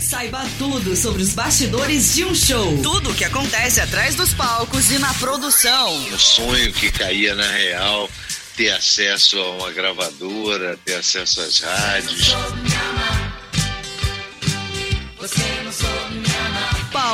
Saiba tudo sobre os bastidores de um show. Tudo o que acontece atrás dos palcos e na produção. Um sonho que caía na real, ter acesso a uma gravadora, ter acesso às rádios.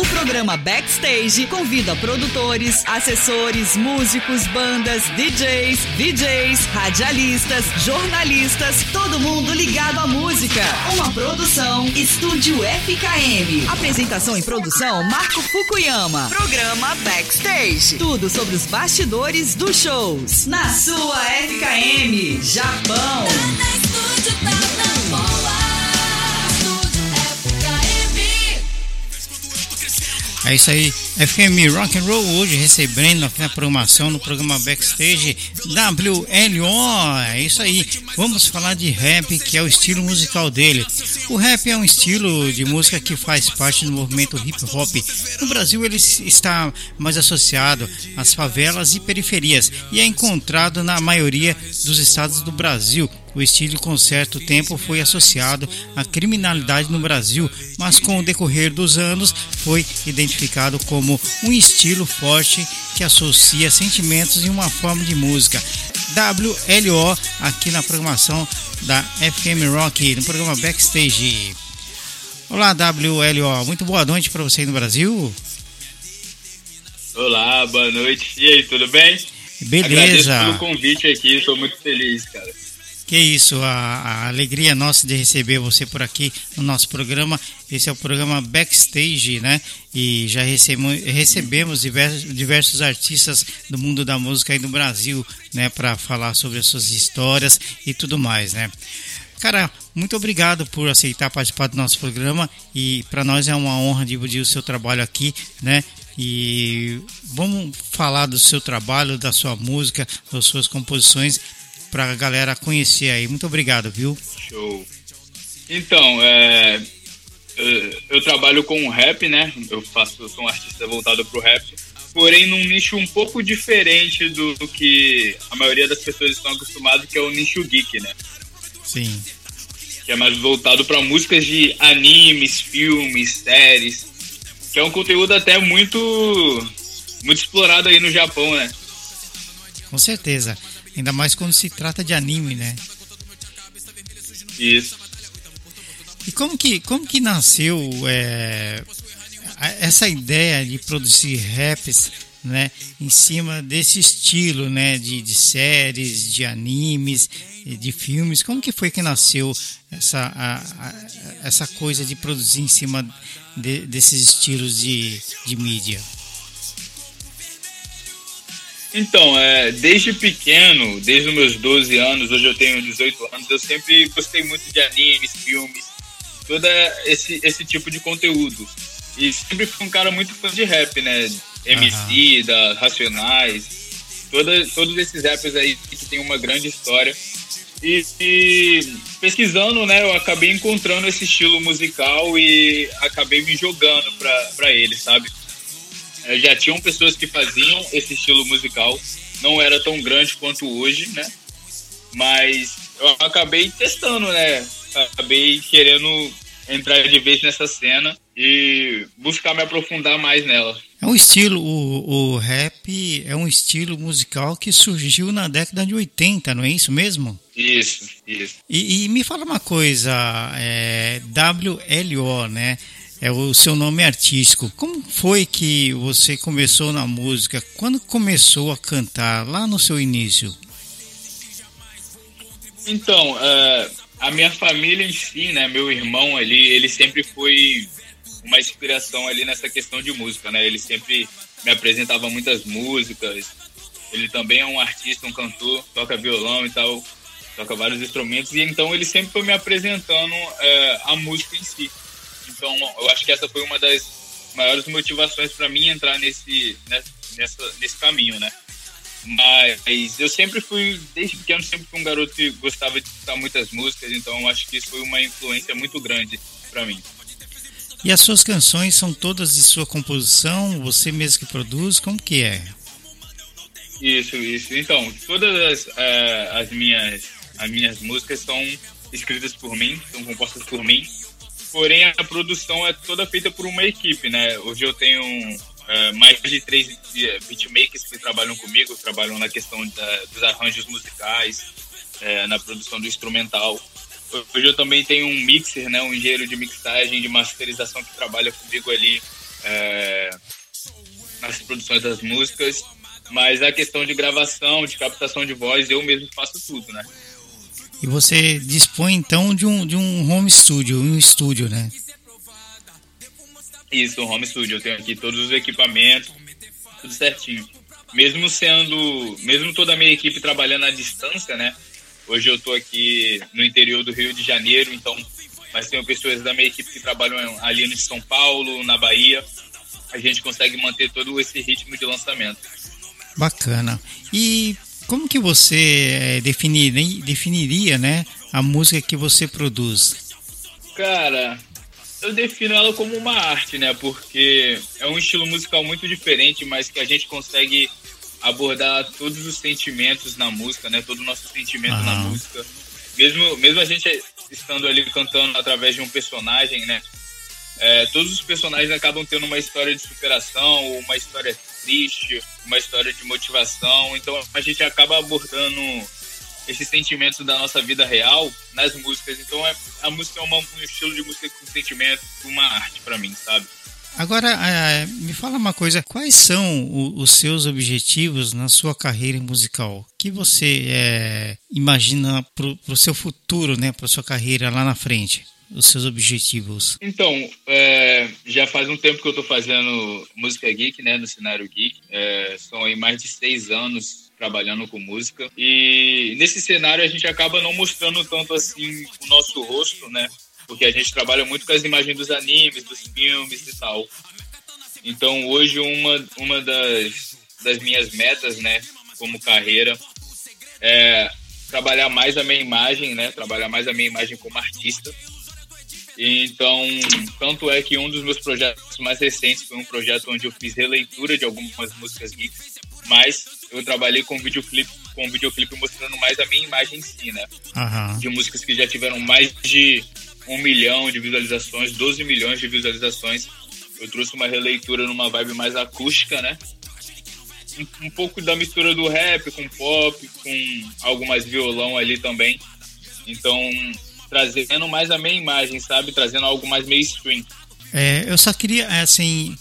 O programa Backstage convida produtores, assessores, músicos, bandas, DJs, VJs, radialistas, jornalistas, todo mundo ligado à música. Uma produção Estúdio FKM. Apresentação e produção Marco Fukuyama. Programa Backstage. Tudo sobre os bastidores dos shows. Na sua FKM, Japão. Tá É isso aí, FM Rock and Roll hoje recebendo aqui na programação no programa Backstage WLO. É isso aí. Vamos falar de rap, que é o estilo musical dele. O rap é um estilo de música que faz parte do movimento hip hop. No Brasil ele está mais associado às favelas e periferias e é encontrado na maioria dos estados do Brasil, o estilo com certo tempo foi associado à criminalidade no Brasil, mas com o decorrer dos anos foi identificado como um estilo forte que associa sentimentos em uma forma de música. WLO aqui na programação da FM Rock, no programa Backstage. Olá, WLO, muito boa noite para você aí no Brasil. Olá, boa noite. E aí, tudo bem? Beleza. Agradeço pelo convite aqui, estou muito feliz, cara. Que isso, a, a, alegria nossa de receber você por aqui no nosso programa. Esse é o programa Backstage, né? E já recebemos, recebemos diversos, diversos artistas do mundo da música aí no Brasil, né? Para falar sobre as suas histórias e tudo mais, né? Cara, muito obrigado por aceitar participar do nosso programa e para nós é uma honra dividir o seu trabalho aqui, né? E vamos falar do seu trabalho, da sua música, das suas composições para a galera conhecer aí. Muito obrigado, viu? Show. Então, é, eu, eu trabalho com rap, né? Eu faço, eu sou um artista voltado pro rap, porém num nicho um pouco diferente do, do que a maioria das pessoas estão acostumadas, que é o nicho geek, né? Sim. Que é mais voltado para músicas de animes, filmes, séries, que é um conteúdo até muito muito explorado aí no Japão, né? Com certeza. Ainda mais quando se trata de anime, né? Isso. E como que, como que nasceu é, essa ideia de produzir raps né, em cima desse estilo né, de, de séries, de animes, de filmes? Como que foi que nasceu essa, a, a, essa coisa de produzir em cima de, desses estilos de, de mídia? Então, é, desde pequeno, desde os meus 12 anos, hoje eu tenho 18 anos, eu sempre gostei muito de animes, filmes, todo esse, esse tipo de conteúdo. E sempre fui um cara muito fã de rap, né? MC, uhum. da Racionais, toda, todos esses rappers aí que tem uma grande história. E, e, pesquisando, né, eu acabei encontrando esse estilo musical e acabei me jogando pra, pra ele, sabe? É, já tinham pessoas que faziam esse estilo musical, não era tão grande quanto hoje, né? Mas eu acabei testando, né? Acabei querendo entrar de vez nessa cena e buscar me aprofundar mais nela. É um estilo, o, o rap é um estilo musical que surgiu na década de 80, não é isso mesmo? Isso, isso. E, e me fala uma coisa, é, WLO, né? É o seu nome artístico. Como foi que você começou na música? Quando começou a cantar lá no seu início? Então, uh, a minha família em si, né, meu irmão ali, ele sempre foi uma inspiração ali nessa questão de música, né? Ele sempre me apresentava muitas músicas. Ele também é um artista, um cantor, toca violão e tal, toca vários instrumentos. E então ele sempre foi me apresentando uh, a música em si. Então, eu acho que essa foi uma das maiores motivações para mim entrar nesse, nessa, nesse caminho, né? Mas eu sempre fui, desde pequeno, sempre fui um garoto que gostava de escutar muitas músicas, então acho que isso foi uma influência muito grande para mim. E as suas canções são todas de sua composição? Você mesmo que produz? Como que é? Isso, isso. Então, todas as, uh, as, minhas, as minhas músicas são escritas por mim, são compostas por mim. Porém, a produção é toda feita por uma equipe, né? Hoje eu tenho uh, mais de três beatmakers que trabalham comigo, trabalham na questão da, dos arranjos musicais, uh, na produção do instrumental. Hoje eu também tenho um mixer, né, um engenheiro de mixagem, de masterização que trabalha comigo ali é, nas produções das músicas. Mas a questão de gravação, de captação de voz, eu mesmo faço tudo, né? E você dispõe então de um, de um home studio, um estúdio, né? Isso, um home studio. Eu tenho aqui todos os equipamentos, tudo certinho. Mesmo sendo, mesmo toda a minha equipe trabalhando à distância, né? Hoje eu estou aqui no interior do Rio de Janeiro, então, mas tenho pessoas da minha equipe que trabalham ali em São Paulo, na Bahia. A gente consegue manter todo esse ritmo de lançamento. Bacana. E como que você eh, definiria, definiria né, a música que você produz? Cara, eu defino ela como uma arte, né? Porque é um estilo musical muito diferente, mas que a gente consegue abordar todos os sentimentos na música, né? Todo o nosso sentimento na música. Mesmo, mesmo a gente estando ali cantando através de um personagem, né? É, todos os personagens acabam tendo uma história de superação, uma história triste, uma história de motivação. Então a gente acaba abordando esses sentimentos da nossa vida real nas músicas. Então é, a música é uma, um estilo de música com sentimento, uma arte para mim, sabe? Agora, é, me fala uma coisa: quais são os seus objetivos na sua carreira musical? O que você é, imagina para o seu futuro, né, para sua carreira lá na frente? Os seus objetivos? Então, é, já faz um tempo que eu estou fazendo música geek, né, no cenário geek. É, são aí mais de seis anos trabalhando com música. E nesse cenário a gente acaba não mostrando tanto assim o nosso rosto, né? porque a gente trabalha muito com as imagens dos animes, dos filmes e tal. Então hoje uma, uma das, das minhas metas, né, como carreira, é trabalhar mais a minha imagem, né, trabalhar mais a minha imagem como artista. Então, tanto é que um dos meus projetos mais recentes foi um projeto onde eu fiz releitura de algumas músicas geeks, mas eu trabalhei com videoclipe, com videoclipe mostrando mais a minha imagem em si, né? Uhum. De músicas que já tiveram mais de um milhão de visualizações, 12 milhões de visualizações. Eu trouxe uma releitura numa vibe mais acústica, né? Um, um pouco da mistura do rap com pop, com algo mais violão ali também. Então, trazendo mais a minha imagem, sabe? Trazendo algo mais mainstream. É, eu só queria, assim,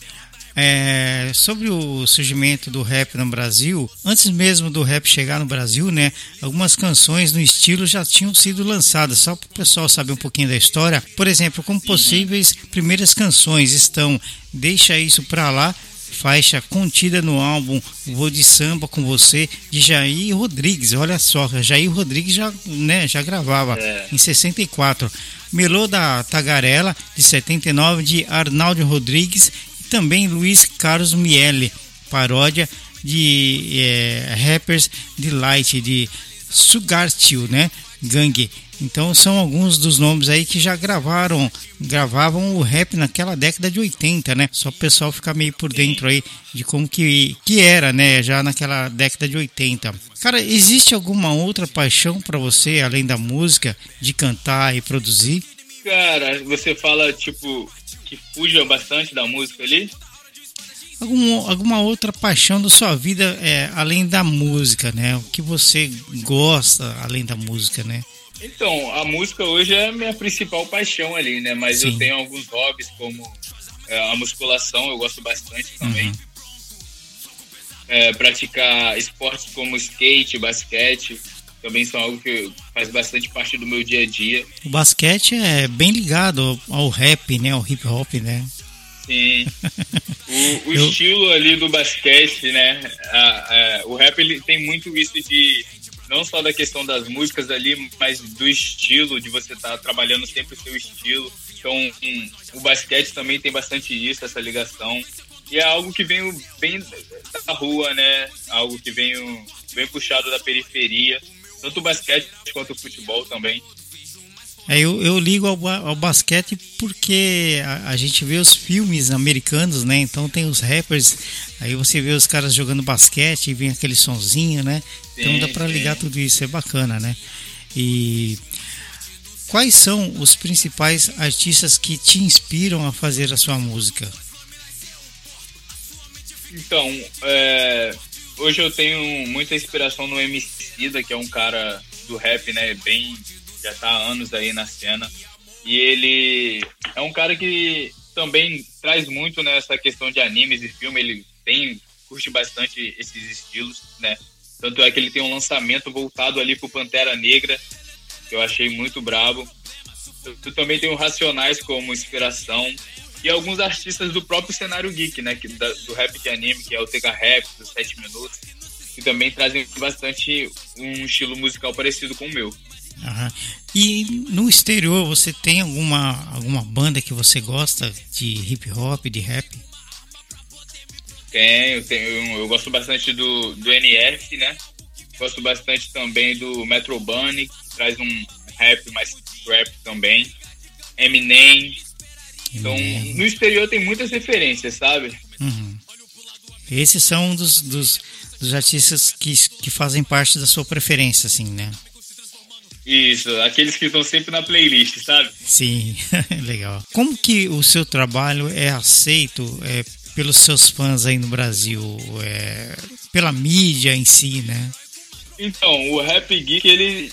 é, sobre o surgimento do rap no Brasil, antes mesmo do rap chegar no Brasil, né, algumas canções no estilo já tinham sido lançadas, só para o pessoal saber um pouquinho da história. Por exemplo, como possíveis primeiras canções estão Deixa Isso Pra Lá, faixa contida no álbum Vou de Samba com Você, de Jair Rodrigues. Olha só, Jair Rodrigues já, né, já gravava é. em 64. Melô da Tagarela, de 79, de Arnaldo Rodrigues também Luiz Carlos Miele, paródia de é, rappers de Light, de Sugar Steel, né? Gangue. Então são alguns dos nomes aí que já gravaram, gravavam o rap naquela década de 80, né? Só o pessoal ficar meio por dentro aí de como que, que era, né? Já naquela década de 80. Cara, existe alguma outra paixão para você além da música, de cantar e produzir? Cara, você fala tipo que fuja bastante da música ali? Algum, alguma outra paixão da sua vida é, além da música, né? O que você gosta além da música, né? Então, a música hoje é a minha principal paixão ali, né? Mas Sim. eu tenho alguns hobbies, como é, a musculação, eu gosto bastante também. Uhum. É, praticar esportes como skate, basquete, também são algo que faz bastante parte do meu dia a dia. O basquete é bem ligado ao rap, né? Ao hip hop, né? Sim. O, o Eu... estilo ali do basquete, né? A, a, o rap ele tem muito isso de não só da questão das músicas ali, mas do estilo, de você estar tá trabalhando sempre o seu estilo. Então, um, o basquete também tem bastante isso, essa ligação. E é algo que vem bem da rua, né? Algo que vem bem puxado da periferia, tanto o basquete quanto o futebol também. É, eu, eu ligo ao, ao basquete porque a, a, gente vê os filmes americanos, né? Então tem os rappers, aí você vê os caras jogando basquete e vem aquele sonzinho, né? Então dá para ligar tudo isso, é bacana, né? E quais são os principais artistas que te inspiram a fazer a sua música? Então, é, hoje eu tenho muita inspiração no MC que é um cara do rap, né? Bem já está há anos aí na cena. E ele é um cara que também traz muito nessa né, questão de animes e filme. Ele tem curte bastante esses estilos, né? Tanto é que ele tem um lançamento voltado ali pro Pantera Negra, que eu achei muito brabo. Tu também tem o Racionais como inspiração. E alguns artistas do próprio cenário geek, né? Que, da, do rap de anime, que é o Tega Rap, dos 7 minutos, que também trazem bastante um estilo musical parecido com o meu. E no exterior você tem alguma, alguma banda que você gosta de hip hop, de rap? Tenho, tenho eu gosto bastante do, do NF, né? Gosto bastante também do Metro Bunny, que traz um rap mais rap também. Eminem. Então, no exterior tem muitas referências, sabe? Uhum. Esses são dos, dos, dos artistas que, que fazem parte da sua preferência, assim, né? Isso, aqueles que estão sempre na playlist, sabe? Sim, legal. Como que o seu trabalho é aceito é, pelos seus fãs aí no Brasil? É, pela mídia em si, né? Então, o Rap Geek, ele.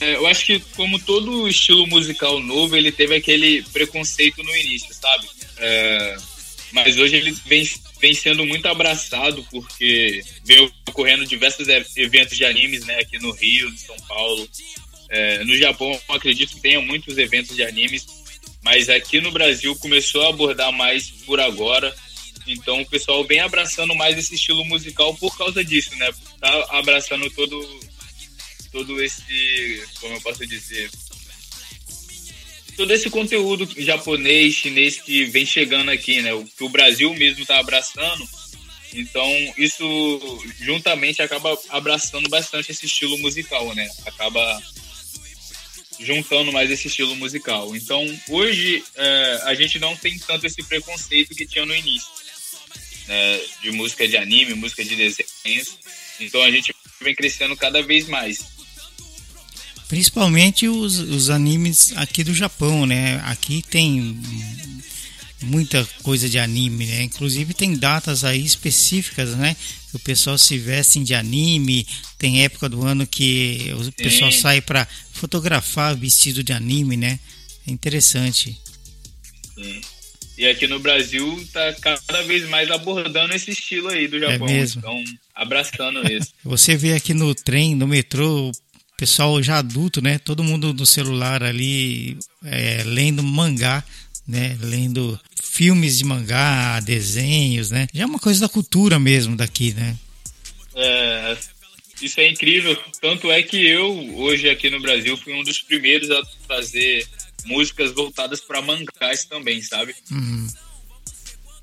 É, eu acho que, como todo estilo musical novo, ele teve aquele preconceito no início, sabe? É, mas hoje ele vem vem sendo muito abraçado porque vem ocorrendo diversos eventos de animes, né, aqui no Rio, em São Paulo. É, no Japão, acredito que tenha muitos eventos de animes, mas aqui no Brasil começou a abordar mais por agora. Então o pessoal vem abraçando mais esse estilo musical por causa disso, né? Tá abraçando todo todo esse, como eu posso dizer, todo esse conteúdo japonês, chinês que vem chegando aqui, né? O que o Brasil mesmo está abraçando. Então, isso juntamente acaba abraçando bastante esse estilo musical, né? Acaba juntando mais esse estilo musical. Então, hoje, é, a gente não tem tanto esse preconceito que tinha no início, né? De música de anime, música de desenhos. Então, a gente vem crescendo cada vez mais. Principalmente os, os animes aqui do Japão, né? Aqui tem muita coisa de anime, né? Inclusive tem datas aí específicas, né? Que o pessoal se veste de anime, tem época do ano que o Sim. pessoal sai para fotografar vestido de anime, né? É interessante. Sim. E aqui no Brasil tá cada vez mais abordando esse estilo aí do é Japão. É mesmo. Então, abraçando isso. Você vê aqui no trem, no metrô, pessoal já adulto, né? Todo mundo no celular ali é, lendo mangá, né? Lendo filmes de mangá, desenhos, né? Já é uma coisa da cultura mesmo daqui, né? É, isso é incrível. Tanto é que eu, hoje aqui no Brasil, fui um dos primeiros a fazer músicas voltadas para mangás também, sabe? Uhum.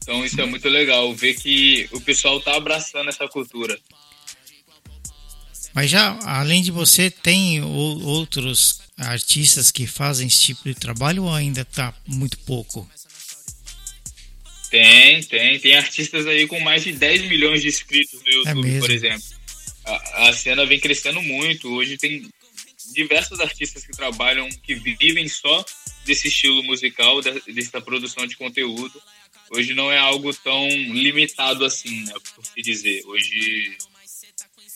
Então isso é muito legal, ver que o pessoal tá abraçando essa cultura. Mas já, além de você, tem outros artistas que fazem esse tipo de trabalho ou ainda está muito pouco? Tem, tem. Tem artistas aí com mais de 10 milhões de inscritos no é YouTube, é por exemplo. A, a, cena vem crescendo muito. Hoje tem diversos artistas que trabalham, que vivem só desse estilo musical, dessa produção de conteúdo. Hoje não é algo tão limitado assim, né, por se dizer. Hoje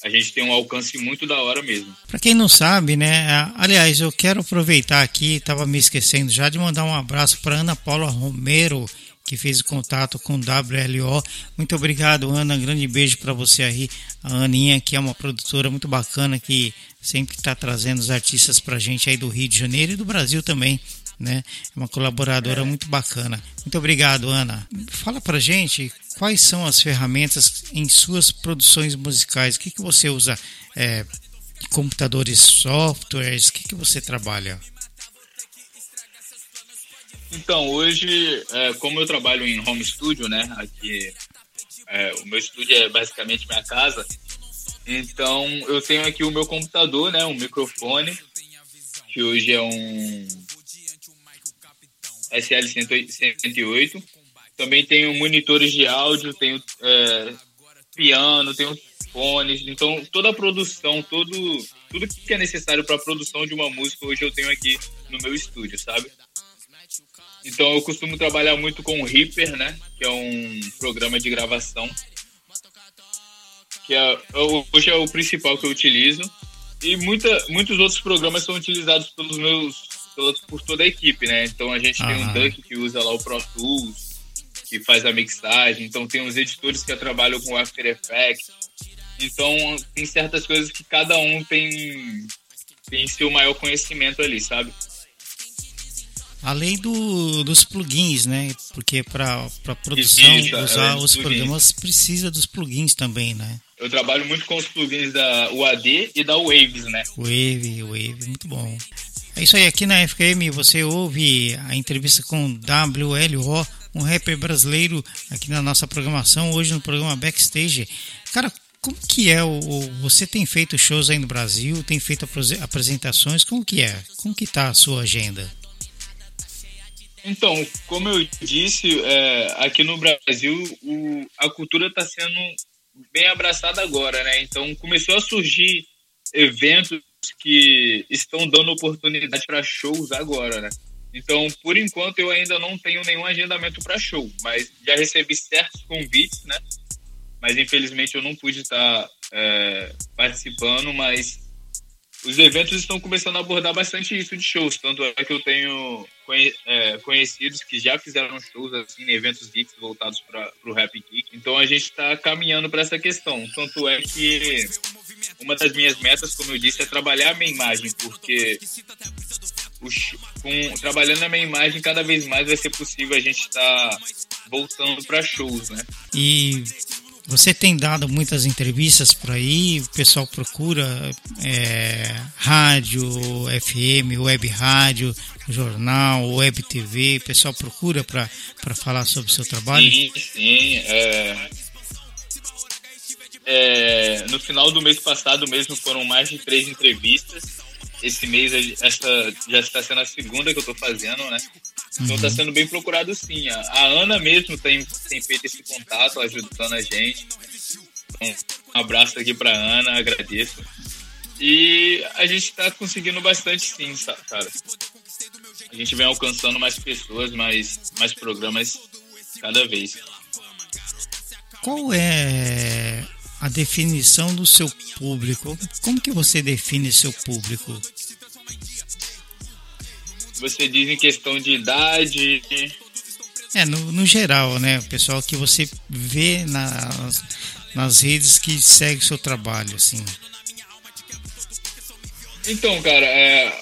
a gente tem um alcance muito da hora mesmo. Para quem não sabe, né? Aliás, eu quero aproveitar aqui, estava me esquecendo já de mandar um abraço para Ana Paula Romero, que fez contato com o WLO. Muito obrigado, Ana. grande beijo para você aí. A Aninha, que é uma produtora muito bacana, que sempre está trazendo os artistas para gente aí do Rio de Janeiro e do Brasil também. Né? É uma colaboradora é. muito bacana. Muito obrigado, Ana. Fala pra gente quais são as ferramentas em suas produções musicais. O que, que você usa? É, computadores, softwares? O que, que você trabalha? Então, hoje, é, como eu trabalho em home studio, né? Aqui, é, o meu estúdio é basicamente minha casa. Então, eu tenho aqui o meu computador, né? Um microfone, que hoje é um SL108. Também tenho monitores de áudio, tenho é, piano, tenho fones. Então, toda a produção, todo, tudo que é necessário para a produção de uma música, hoje eu tenho aqui no meu estúdio, sabe? Então, eu costumo trabalhar muito com o Reaper, né? Que é um programa de gravação. Que é, hoje é o principal que eu utilizo. E muita, muitos outros programas são utilizados pelos meus, por toda a equipe, né? Então, a gente tem um Duck que usa lá o Pro Tools, que faz a mixagem. Então, tem uns editores que trabalham com After Effects então, tem certas coisas que cada um tem, tem seu maior conhecimento ali, sabe? Além do, dos plugins, né? Porque para produção, é, usar os plugins. programas precisa dos plugins também, né? Eu trabalho muito com os plugins da UAD e da Waves, né? Wave, Wave, muito bom. É isso aí, aqui na FKM você ouve a entrevista com WLO, um rapper brasileiro aqui na nossa programação, hoje no programa Backstage. Cara, como que é o, você tem feito shows aí no Brasil, tem feito apresentações, como que é? Como que tá a sua agenda? Então, como eu disse, é, aqui no Brasil o, a cultura está sendo bem abraçada agora, né? Então começou a surgir eventos que estão dando oportunidade para shows agora, né? Então, por enquanto, eu ainda não tenho nenhum agendamento para show, mas já recebi certos convites, né? mas infelizmente eu não pude estar é, participando, mas os eventos estão começando a abordar bastante isso de shows, tanto é que eu tenho conhe é, conhecidos que já fizeram shows assim, em eventos geeks voltados para o rap geek, então a gente está caminhando para essa questão, tanto é que uma das minhas metas, como eu disse, é trabalhar a minha imagem, porque com, trabalhando a minha imagem cada vez mais vai ser possível a gente estar tá voltando para shows, né? E você tem dado muitas entrevistas por aí, o pessoal procura é, rádio, FM, web rádio, jornal, web TV, o pessoal procura para falar sobre o seu trabalho? Sim, sim. É, é, no final do mês passado mesmo foram mais de três entrevistas. Esse mês essa já está sendo a segunda que eu estou fazendo, né? Então está uhum. sendo bem procurado sim. A, a, Ana mesmo tem, tem feito esse contato, ajudando a gente. Então, um abraço aqui para Ana, agradeço. E a gente está conseguindo bastante sim, cara. A gente vem alcançando mais pessoas, mais, mais programas cada vez. Qual é a definição do seu público? Como que você define seu público? Você diz em questão de idade? É, no, no geral, né? O pessoal que você vê nas, nas redes que segue o seu trabalho, assim. Então, cara, é,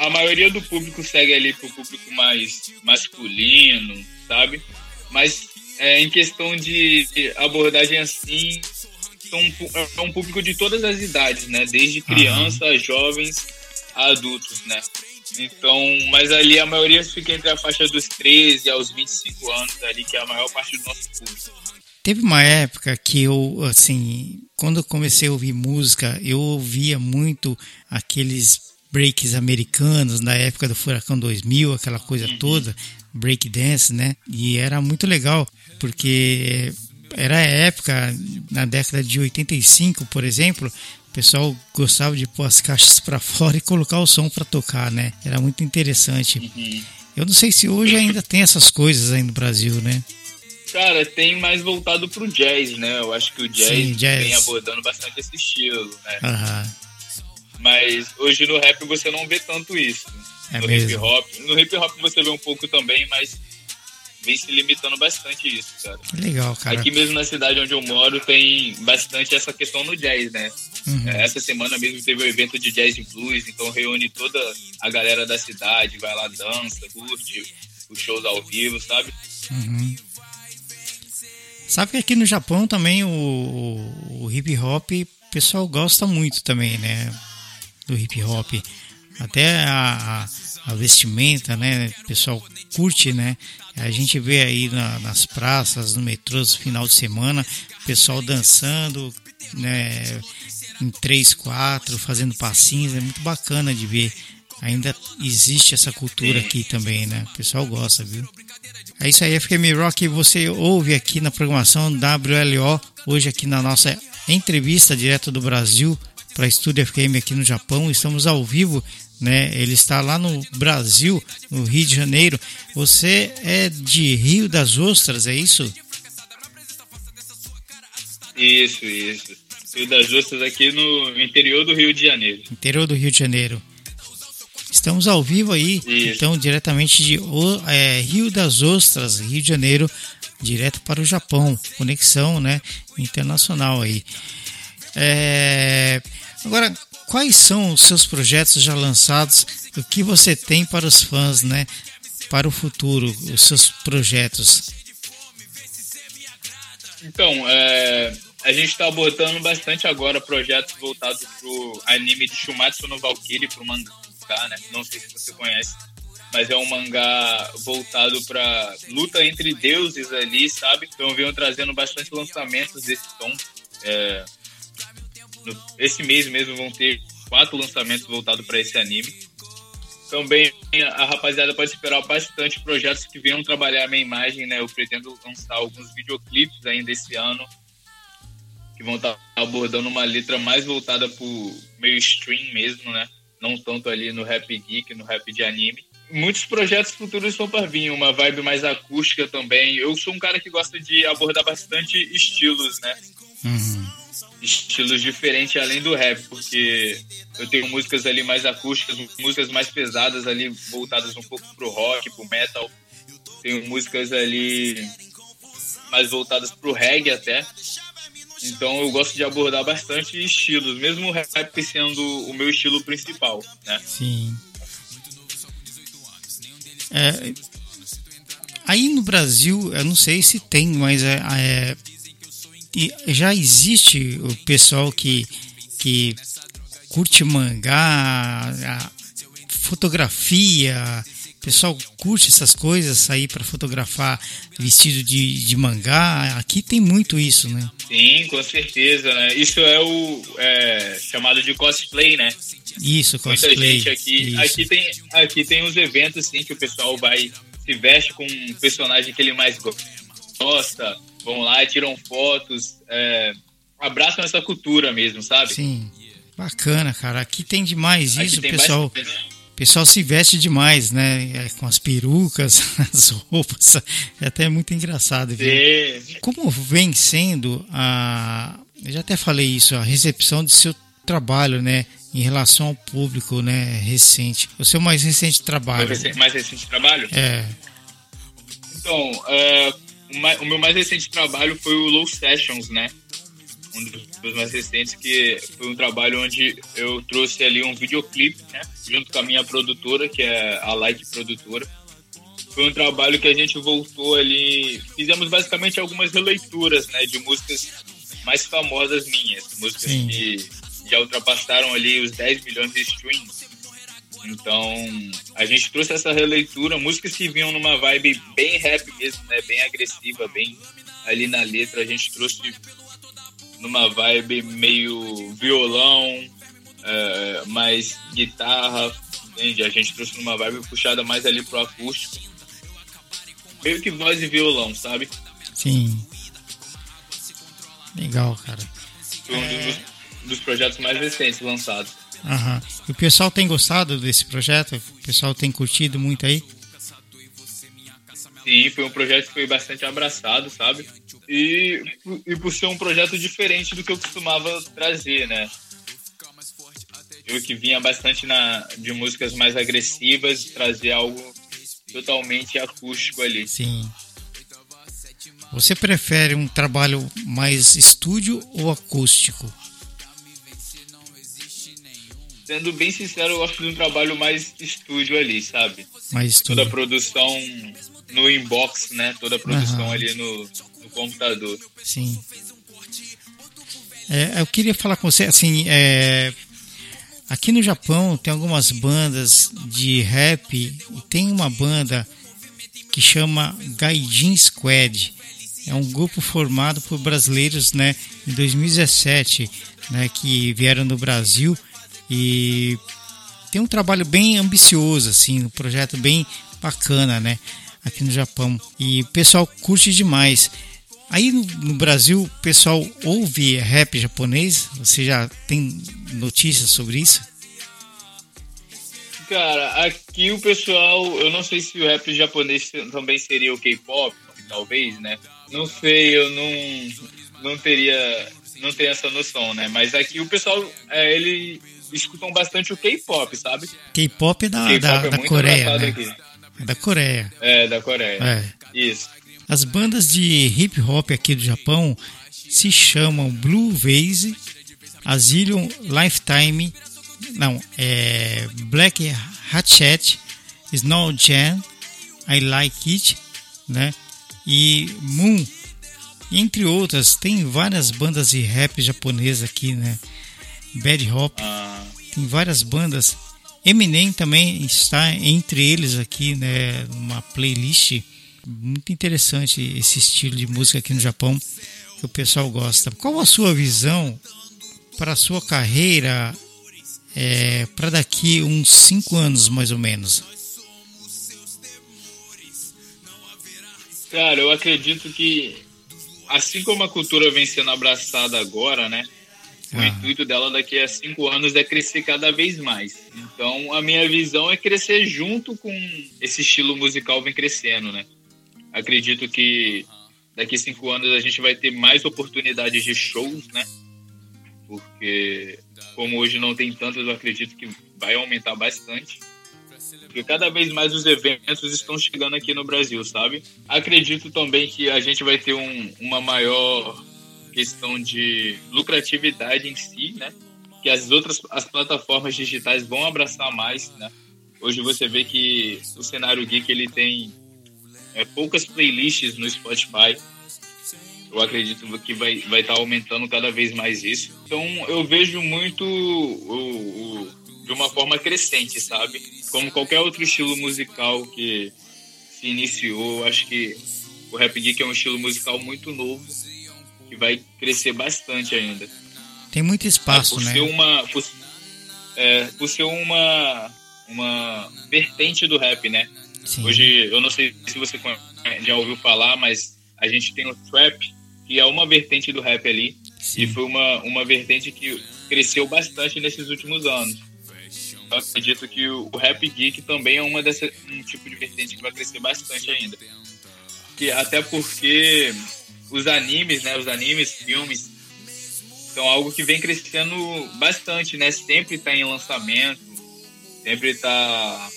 a maioria do público segue ali pro público mais masculino, sabe? Mas é, em questão de abordagem assim, são, é um público de todas as idades, né? Desde criança, uhum. jovens, a adultos, né? Então, mas ali a maioria fica entre a faixa dos 13 aos 25 anos ali, que é a maior parte do nosso público. Teve uma época que eu, assim, quando eu comecei a ouvir música, eu ouvia muito aqueles breaks americanos da época do Furacão 2000, aquela coisa uhum. toda, break dance, né? E era muito legal, porque era a época, na década de 85, por exemplo, o pessoal gostava de pôr as caixas para fora e colocar o som para tocar, né? Era muito interessante. Uhum. Eu não sei se hoje ainda tem essas coisas aí no Brasil, né? Cara, tem mais voltado pro jazz, né? Eu acho que o jazz, Sim, jazz. vem abordando bastante esse estilo, né? Uhum. Mas hoje no rap você não vê tanto isso. É no mesmo. hip hop. No hip hop você vê um pouco também, mas vem se limitando bastante isso, cara. Legal, cara. Aqui mesmo na cidade onde eu moro tem bastante essa questão no jazz, né? Uhum. É, essa semana mesmo teve o um evento de jazz e blues, então reúne toda a galera da cidade, vai lá, dança, curte os shows ao vivo, sabe? Uhum. Sabe que aqui no Japão também o, o hip hop, o pessoal gosta muito também, né? Do hip hop. até a, a, a vestimenta, né? O pessoal curte, né? A gente vê aí na, nas praças, no metrô, no final de semana, pessoal dançando, né? Em três, quatro, fazendo passinhos, é muito bacana de ver. Ainda existe essa cultura aqui também, né? O pessoal gosta, viu? É isso aí, FKM Rock, você ouve aqui na programação WLO, hoje aqui na nossa entrevista direto do Brasil para Estúdio FKM aqui no Japão. Estamos ao vivo, né? Ele está lá no Brasil, no Rio de Janeiro. Você é de Rio das Ostras, é isso? Isso, isso. Rio das Ostras aqui no interior do Rio de Janeiro. Interior do Rio de Janeiro. Estamos ao vivo aí, Isso. então, diretamente de é, Rio das Ostras, Rio de Janeiro, direto para o Japão. Conexão né, internacional aí. É, agora, quais são os seus projetos já lançados? O que você tem para os fãs, né? Para o futuro, os seus projetos? Então, é, a gente está abordando bastante agora projetos voltados para o anime de Shumatsu no Valkyrie, para o mangá, né? Não sei se você conhece, mas é um mangá voltado para luta entre deuses ali, sabe? Então venho trazendo bastante lançamentos desse tom. É, no, esse mês mesmo vão ter quatro lançamentos voltados para esse anime. Também a rapaziada pode esperar bastante projetos que venham trabalhar a minha imagem, né? Eu pretendo lançar alguns videoclipes ainda esse ano que vão estar abordando uma letra mais voltada para o meio stream mesmo, né? Não tanto ali no rap geek, no rap de anime. Muitos projetos futuros estão para vir, uma vibe mais acústica também. Eu sou um cara que gosta de abordar bastante estilos, né? Uhum. Estilos diferentes além do rap, porque eu tenho músicas ali mais acústicas, músicas mais pesadas ali, voltadas um pouco pro rock, pro metal. Tenho músicas ali mais voltadas pro reggae até. Então eu gosto de abordar bastante estilos, mesmo o rap sendo o meu estilo principal, né? Sim. É, aí no Brasil, eu não sei se tem, mas é, é já existe o pessoal que, que curte mangá, fotografia, o pessoal curte essas coisas, sair para fotografar vestido de, de mangá. Aqui tem muito isso, né? Sim, com certeza, né? Isso é o é, chamado de cosplay, né? Isso, cosplay. Muita gente aqui, isso. aqui tem aqui tem uns eventos assim que o pessoal vai se veste com um personagem que ele mais gosta, vão lá e tiram fotos, é, abraçam essa cultura mesmo, sabe? Sim. Bacana, cara. Aqui tem demais isso, tem pessoal. Bastante o pessoal se veste demais, né? É, com as perucas, as roupas. É até muito engraçado. Viu? Como vem sendo a. Eu já até falei isso, a recepção de seu trabalho, né? Em relação ao público, né? Recente. O seu mais recente trabalho. O mais recente trabalho? É. Então, é, o meu mais recente trabalho foi o Low Sessions, né? um dos mais recentes, que foi um trabalho onde eu trouxe ali um videoclipe, né? Junto com a minha produtora, que é a Like Produtora. Foi um trabalho que a gente voltou ali, fizemos basicamente algumas releituras, né? De músicas mais famosas minhas, músicas Sim. que já ultrapassaram ali os 10 milhões de streams. Então, a gente trouxe essa releitura, músicas que vinham numa vibe bem rap mesmo, né? Bem agressiva, bem ali na letra. A gente trouxe numa vibe meio violão, é, mais guitarra, entende? A gente trouxe numa vibe puxada mais ali pro acústico. Meio que voz e violão, sabe? Sim. Legal, cara. Foi um é... dos, dos, projetos mais recentes lançados. E o pessoal tem gostado desse projeto? O pessoal tem curtido muito aí? Sim, foi um projeto que foi bastante abraçado, sabe? E, e por ser um projeto diferente do que eu costumava trazer, né? Eu que vinha bastante na, de músicas mais agressivas, trazer algo totalmente acústico ali. Sim. Você prefere um trabalho mais estúdio ou acústico? Sendo bem sincero, eu gosto de um trabalho mais estúdio ali, sabe? Mais estúdio. Toda a produção no inbox, né? Toda a produção ali no, no, computador. Sim. É, eu queria falar com você, assim, é, Aqui no Japão tem algumas bandas de rap e tem uma banda que chama Gaijin Squad. É um grupo formado por brasileiros, né, em 2017, né, que vieram no Brasil e tem um trabalho bem ambicioso, assim, um projeto bem bacana, né, aqui no Japão. E o pessoal curte demais. Aí no, Brasil, o pessoal ouve rap japonês? Você já tem notícias sobre isso? Cara, aqui o pessoal, eu não sei se o rap japonês também seria o K-pop, talvez, né? Não sei, eu não, não teria, não tenho essa noção, né? Mas aqui o pessoal, é, ele escutam bastante o K-pop, sabe? K-pop é da, da, é da Coreia, né? É da Coreia. É, da Coreia. É. Isso. As bandas de hip hop aqui do Japão se chamam Blue Vase, Asylum Lifetime não, é Black Hatchet, Snow Jam, I Like It, né? E Moon, entre outras, tem várias bandas de rap japonesa aqui, né? Bad Hop, ah. tem várias bandas. Eminem também está entre eles aqui, né? Uma playlist muito interessante esse estilo de música aqui no Japão que o pessoal gosta. Qual a sua visão para a sua carreira é, para daqui uns 5 anos mais ou menos? Cara, eu acredito que assim como a cultura vem sendo abraçada agora, né? O ah. intuito dela daqui a cinco anos é crescer cada vez mais. Então, a minha visão é crescer junto com esse estilo musical vem crescendo, né? Acredito que daqui a cinco anos a gente vai ter mais oportunidades de shows, né? Porque como hoje não tem tantas, eu acredito que vai aumentar bastante. Porque cada vez mais os eventos estão chegando aqui no Brasil, sabe? Acredito também que a gente vai ter um, uma maior questão de lucratividade em si, né? Que as outras as plataformas digitais vão abraçar mais, né? Hoje você vê que o cenário geek ele tem é, poucas playlists no Spotify eu acredito que vai vai estar tá aumentando cada vez mais isso. Então eu vejo muito o, o, de uma forma crescente, sabe? Como qualquer outro estilo musical que se iniciou, acho que o Rap Geek é um estilo musical muito novo que vai crescer bastante ainda. Tem muito espaço, por né? Ser uma, por, é, por ser uma, uma vertente do rap, né? Sim. Hoje, eu não sei se você já ouviu falar, mas a gente tem o trap, que é uma vertente do rap ali. Sim. E foi uma, uma vertente que cresceu bastante nesses últimos anos. Eu acredito que o, o rap geek também é uma dessa, um tipo de vertente que vai crescer bastante ainda. Que, até porque os animes, né, os animes, filmes, são algo que vem crescendo bastante, né? Sempre está em lançamento, sempre está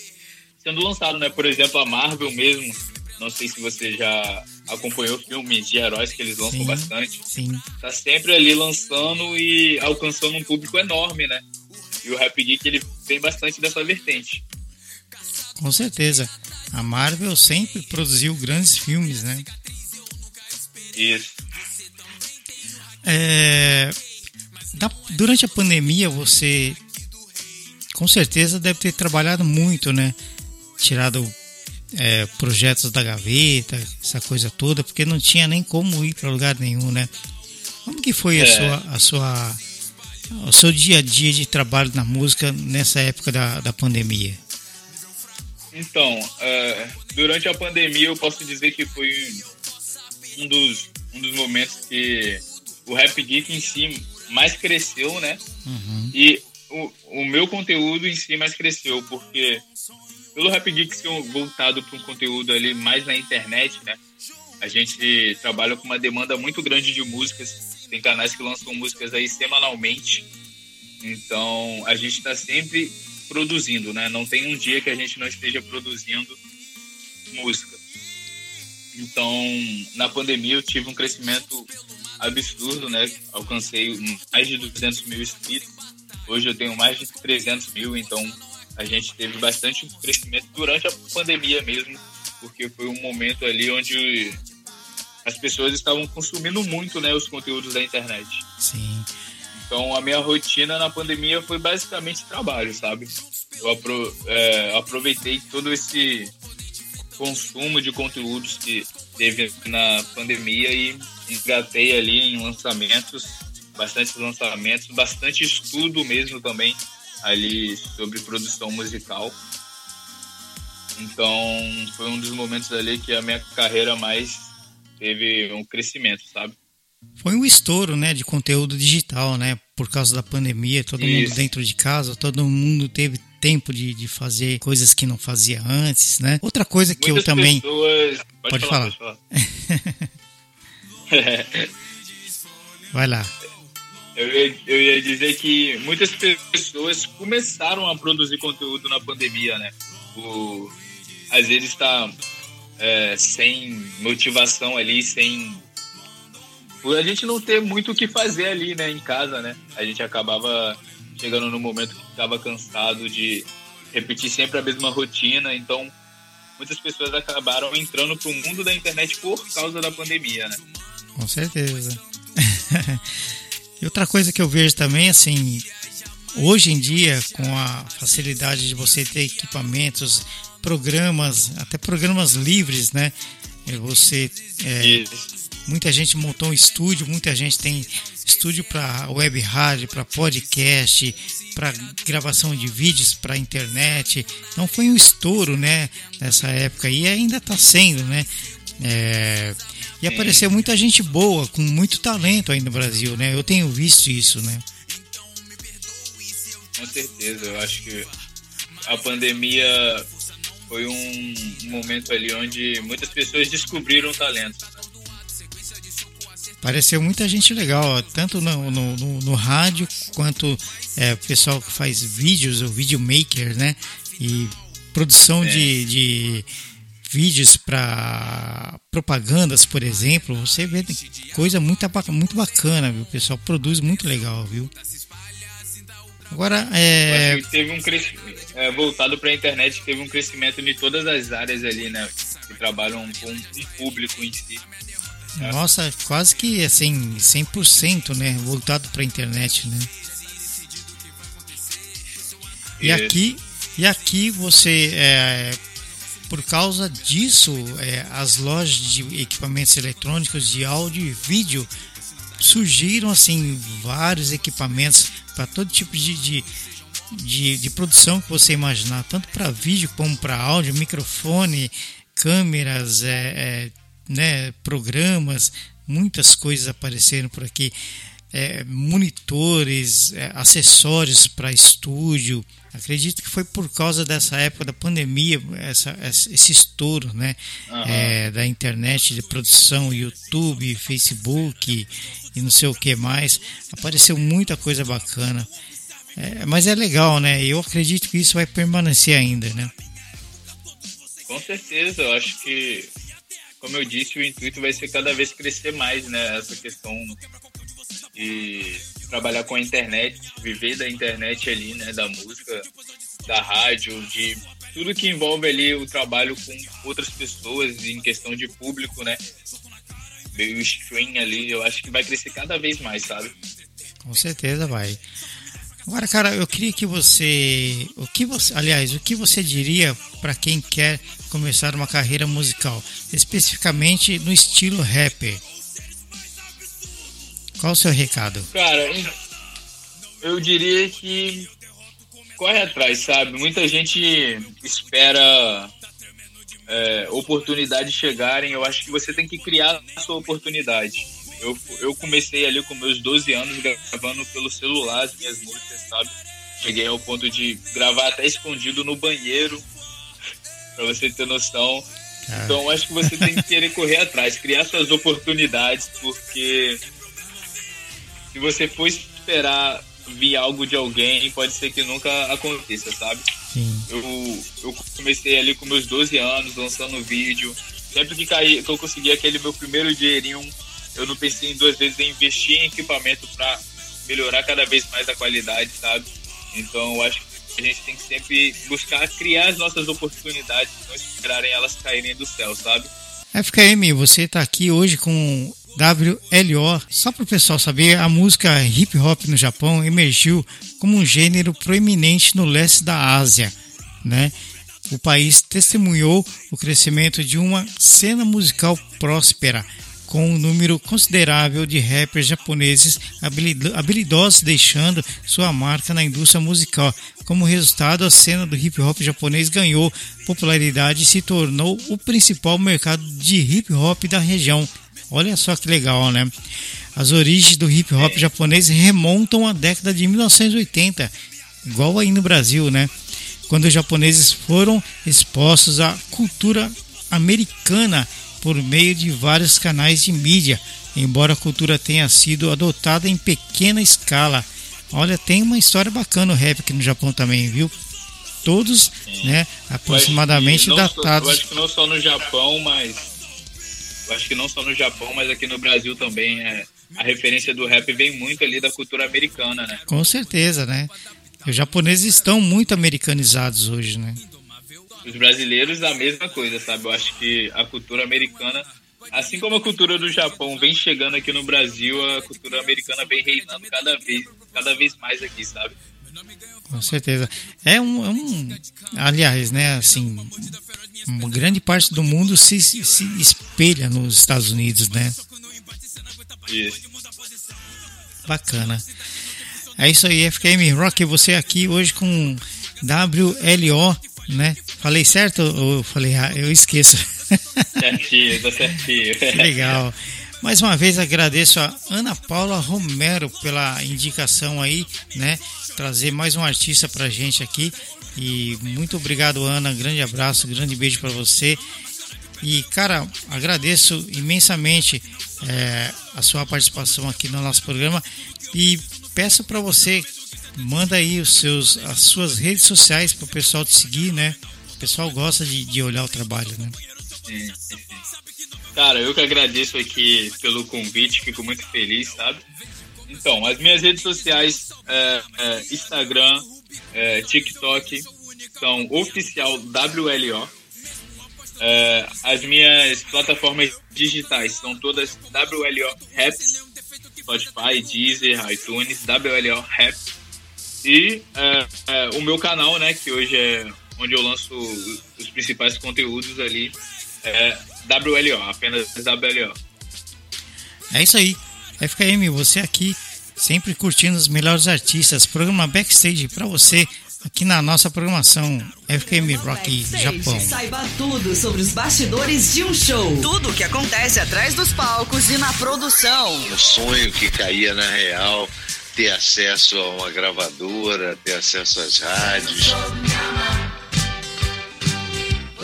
sendo lançado, né? Por exemplo, a Marvel mesmo. Não sei se você já acompanhou filmes de heróis que eles lançam sim, bastante. Sim. Tá sempre ali lançando e alcançando um público enorme, né? E o Rap Geek ele tem bastante dessa vertente. Com certeza. A Marvel sempre produziu grandes filmes, né? Isso. É, da, durante a pandemia você com certeza deve ter trabalhado muito, né? Tirado é, projetos da gaveta, essa coisa toda, porque não tinha nem como ir para lugar nenhum, né? Como que foi é. a sua, a sua, o seu dia a dia de trabalho na música nessa época da, da pandemia? Então, é, durante a pandemia eu posso dizer que foi um dos, um dos momentos que o Rap Geek em si mais cresceu, né? Uhum. E o, o meu conteúdo em si mais cresceu, porque pelo Rap Geek ser voltado para um conteúdo ali mais na internet, né? A gente trabalha com uma demanda muito grande de músicas. Tem canais que lançam músicas aí semanalmente. Então, a gente está sempre produzindo, né? Não tem um dia que a gente não esteja produzindo música. Então, na pandemia eu tive um crescimento absurdo, né? Alcancei mais de 200 mil inscritos. Hoje eu tenho mais de 300 mil, então a gente teve bastante crescimento durante a pandemia mesmo, porque foi um momento ali onde as pessoas estavam consumindo muito né, os conteúdos da internet. Sim. Então a minha rotina na pandemia foi basicamente trabalho, sabe? Eu apro é, aproveitei todo esse consumo de conteúdos que teve na pandemia e engatei ali em lançamentos, bastante lançamentos, bastante estudo mesmo também ali sobre produção musical. Então foi um dos momentos ali que a minha carreira mais teve um crescimento, sabe? Foi um estouro, né, de conteúdo digital, né, por causa da pandemia, todo Isso. mundo dentro de casa, todo mundo teve tempo de, de fazer coisas que não fazia antes, né? Outra coisa que Muitas eu também pessoas... pode, pode falar. falar. Pode falar. Vai lá. Eu ia, eu ia dizer que muitas pessoas começaram a produzir conteúdo na pandemia, né? O, às vezes está é, sem motivação ali, sem por a gente não ter muito o que fazer ali, né, em casa, né? A gente acabava chegando no momento que estava cansado de repetir sempre a mesma rotina, então muitas pessoas acabaram entrando para o mundo da internet por causa da pandemia, né? Com certeza. e outra coisa que eu vejo também, assim, hoje em dia, com a facilidade de você ter equipamentos, programas, até programas livres, né? Você é, Muita gente montou um estúdio, muita gente tem estúdio para web rádio, para podcast, para gravação de vídeos para internet. Então foi um estouro, né, nessa época e ainda está sendo, né? É, e apareceu muita gente boa, com muito talento aí no Brasil, né? Eu tenho visto isso, né? Com certeza, eu acho que a pandemia foi um momento ali onde muitas pessoas descobriram talento. Apareceu muita gente legal, tanto no, no, no, no rádio quanto é, o pessoal que faz vídeos, o videomaker, né? E produção é. de, de vídeos para propagandas, por exemplo. Você vê coisa muito, muito bacana, viu? O pessoal produz muito legal, viu? Agora, é. Teve um crescimento. É, voltado para a internet, teve um crescimento de todas as áreas ali, né? Que trabalham com um público em si. Nossa, quase que assim, 100%, né? Voltado para a internet, né? E aqui, e aqui você, é, por causa disso, é, as lojas de equipamentos eletrônicos de áudio e vídeo surgiram assim vários equipamentos para todo tipo de, de, de, de, produção que você imaginar, tanto para vídeo como para áudio, microfone, câmeras, é, é né, programas, muitas coisas apareceram por aqui. É, monitores, é, acessórios para estúdio. Acredito que foi por causa dessa época da pandemia, essa, esse estouro né, uhum. é, da internet de produção, YouTube, Facebook e não sei o que mais. Apareceu muita coisa bacana. É, mas é legal, né? Eu acredito que isso vai permanecer ainda, né? Com certeza, eu acho que como eu disse, o intuito vai ser cada vez crescer mais, né? Essa questão de trabalhar com a internet, viver da internet ali, né? Da música, da rádio, de tudo que envolve ali o trabalho com outras pessoas em questão de público, né? Meio stream ali, eu acho que vai crescer cada vez mais, sabe? Com certeza vai. Agora, cara, eu queria que você, o que você, aliás, o que você diria para quem quer começar uma carreira musical, especificamente no estilo rapper? Qual o seu recado? Cara, eu diria que corre atrás, sabe? Muita gente espera é, oportunidades chegarem. Eu acho que você tem que criar a sua oportunidade. Eu, eu comecei ali com meus 12 anos gravando pelo celular as minhas músicas, sabe? Cheguei ao ponto de gravar até escondido no banheiro, pra você ter noção. Ah. Então acho que você tem que querer correr atrás, criar suas oportunidades, porque se você for esperar vir algo de alguém, pode ser que nunca aconteça, sabe? Sim. Eu, eu comecei ali com meus 12 anos, lançando vídeo. Sempre que, caí, que eu consegui aquele meu primeiro dinheirinho eu não pensei em duas vezes em investir em equipamento para melhorar cada vez mais a qualidade, sabe? Então eu acho que a gente tem que sempre buscar criar as nossas oportunidades, não esperarem elas caírem do céu, sabe? FKM, você está aqui hoje com WLO. Só para o pessoal saber, a música hip hop no Japão emergiu como um gênero proeminente no leste da Ásia, né? O país testemunhou o crescimento de uma cena musical próspera, com um número considerável de rappers japoneses habilidosos deixando sua marca na indústria musical. Como resultado, a cena do hip hop japonês ganhou popularidade e se tornou o principal mercado de hip hop da região. Olha só que legal, né? As origens do hip hop japonês remontam à década de 1980, igual aí no Brasil, né? Quando os japoneses foram expostos à cultura americana por meio de vários canais de mídia, embora a cultura tenha sido adotada em pequena escala. Olha, tem uma história bacana o rap aqui no Japão também, viu? Todos, Sim. né, aproximadamente eu datados. eu acho que não só no Japão, mas eu acho que não só no Japão, mas aqui no Brasil também é, a referência do rap vem muito ali da cultura americana, né? Com certeza, né? Os japoneses estão muito americanizados hoje, né? Os brasileiros a mesma coisa, sabe? Eu acho que a cultura americana, assim como a cultura do Japão vem chegando aqui no Brasil, a cultura americana vem reinando cada vez, cada vez mais aqui, sabe? Com certeza. É um, é um aliás, né, assim, uma grande parte do mundo se, se espelha nos Estados Unidos, né? Isso. Bacana. É isso aí, FKM Rock, você aqui hoje com WLO né? Falei certo ou falei ah, eu esqueço? Certinho, tá certinho. Legal. Mais uma vez agradeço a Ana Paula Romero pela indicação aí, né? Trazer mais um artista pra gente aqui. E muito obrigado, Ana. Grande abraço, grande beijo para você. E, cara, agradeço imensamente é, a sua participação aqui no nosso programa. E peço para você manda aí os seus, as suas redes sociais para o pessoal te seguir, né? O pessoal gosta de, de olhar o trabalho, né? Sim, sim. Cara, eu que agradeço aqui pelo convite, fico muito feliz, sabe? Então, as minhas redes sociais, é, é, Instagram, é, TikTok, são oficial WLO. É, as minhas plataformas digitais são todas WLO Raps, Spotify, Deezer, iTunes, WLO Raps. E é, é, o meu canal, né, que hoje é onde eu lanço os principais conteúdos ali, é WLO, apenas WLO. É isso aí. FKM, você aqui sempre curtindo os melhores artistas. Programa Backstage para você aqui na nossa programação FKM Rock Japão. Saiba tudo sobre os bastidores de um show. Tudo o que acontece atrás dos palcos e na produção. O sonho que caía na real ter acesso a uma gravadora, ter acesso às rádios.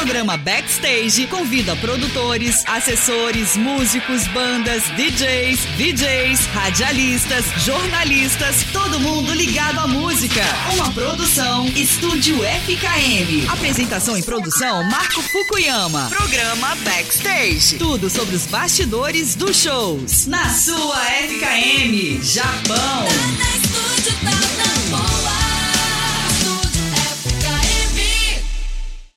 Programa Backstage convida produtores, assessores, músicos, bandas, DJs, VJs, radialistas, jornalistas, todo mundo ligado à música. Uma produção Estúdio FKM. Apresentação e produção Marco Fukuyama. Programa Backstage. Tudo sobre os bastidores dos shows. Na sua FKM Japão.